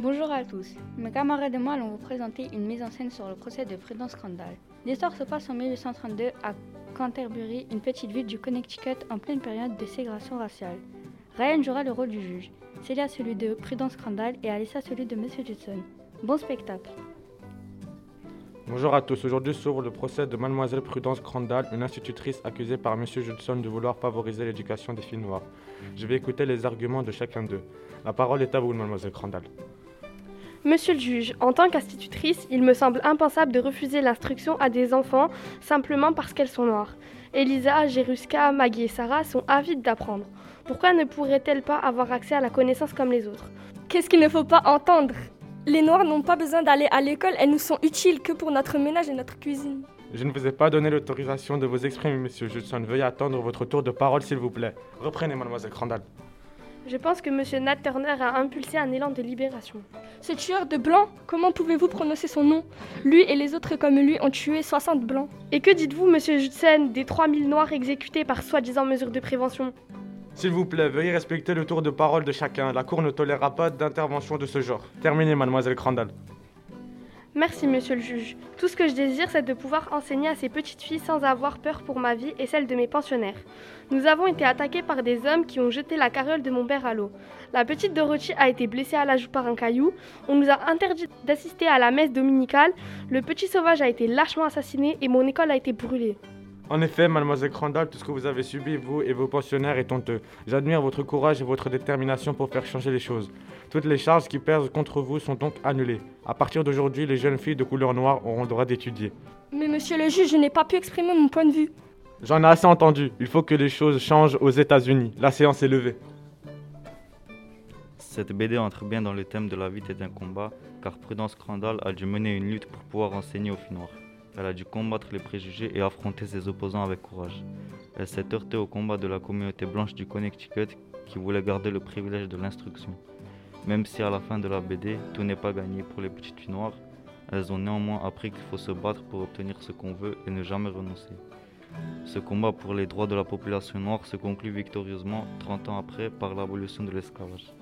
Bonjour à tous. Mes camarades et moi allons vous présenter une mise en scène sur le procès de Prudence Crandall. L'histoire se passe en 1832 à Canterbury, une petite ville du Connecticut en pleine période de ségrégation raciale. Ryan jouera le rôle du juge, Célia celui de Prudence Crandall et Alyssa celui de Monsieur Judson. Bon spectacle. Bonjour à tous. Aujourd'hui s'ouvre le procès de Mademoiselle Prudence Crandall, une institutrice accusée par Monsieur Judson de vouloir favoriser l'éducation des filles noires. Je vais écouter les arguments de chacun d'eux. La parole est à vous, Mademoiselle Crandall. Monsieur le juge, en tant qu'institutrice, il me semble impensable de refuser l'instruction à des enfants simplement parce qu'elles sont noires. Elisa, Jeruska, Maggie et Sarah sont avides d'apprendre. Pourquoi ne pourraient-elles pas avoir accès à la connaissance comme les autres? Qu'est-ce qu'il ne faut pas entendre? Les Noirs n'ont pas besoin d'aller à l'école, elles nous sont utiles que pour notre ménage et notre cuisine. Je ne vous ai pas donné l'autorisation de vous exprimer, Monsieur Judson. Veuillez attendre votre tour de parole, s'il vous plaît. Reprenez, Mademoiselle Crandall. Je pense que Monsieur Nat Turner a impulsé un élan de libération. Ce tueur de blancs, comment pouvez-vous prononcer son nom? Lui et les autres comme lui ont tué 60 blancs. Et que dites-vous, Monsieur Judson, des 3000 noirs exécutés par soi-disant mesures de prévention? S'il vous plaît, veuillez respecter le tour de parole de chacun. La Cour ne tolérera pas d'intervention de ce genre. Terminez, Mademoiselle Crandall. Merci, monsieur le juge. Tout ce que je désire, c'est de pouvoir enseigner à ces petites filles sans avoir peur pour ma vie et celle de mes pensionnaires. Nous avons été attaqués par des hommes qui ont jeté la carriole de mon père à l'eau. La petite Dorothy a été blessée à la joue par un caillou. On nous a interdit d'assister à la messe dominicale. Le petit sauvage a été lâchement assassiné et mon école a été brûlée. En effet, mademoiselle Crandall, tout ce que vous avez subi, vous et vos pensionnaires, est honteux. J'admire votre courage et votre détermination pour faire changer les choses. Toutes les charges qui pèsent contre vous sont donc annulées. À partir d'aujourd'hui, les jeunes filles de couleur noire auront le droit d'étudier. Mais monsieur le juge, je n'ai pas pu exprimer mon point de vue. J'en ai assez entendu. Il faut que les choses changent aux États-Unis. La séance est levée. Cette BD entre bien dans le thème de la vie d'un combat, car Prudence Crandall a dû mener une lutte pour pouvoir enseigner aux filles noires. Elle a dû combattre les préjugés et affronter ses opposants avec courage. Elle s'est heurtée au combat de la communauté blanche du Connecticut qui voulait garder le privilège de l'instruction. Même si à la fin de la BD, tout n'est pas gagné pour les petites filles noires, elles ont néanmoins appris qu'il faut se battre pour obtenir ce qu'on veut et ne jamais renoncer. Ce combat pour les droits de la population noire se conclut victorieusement 30 ans après par l'abolition de l'esclavage.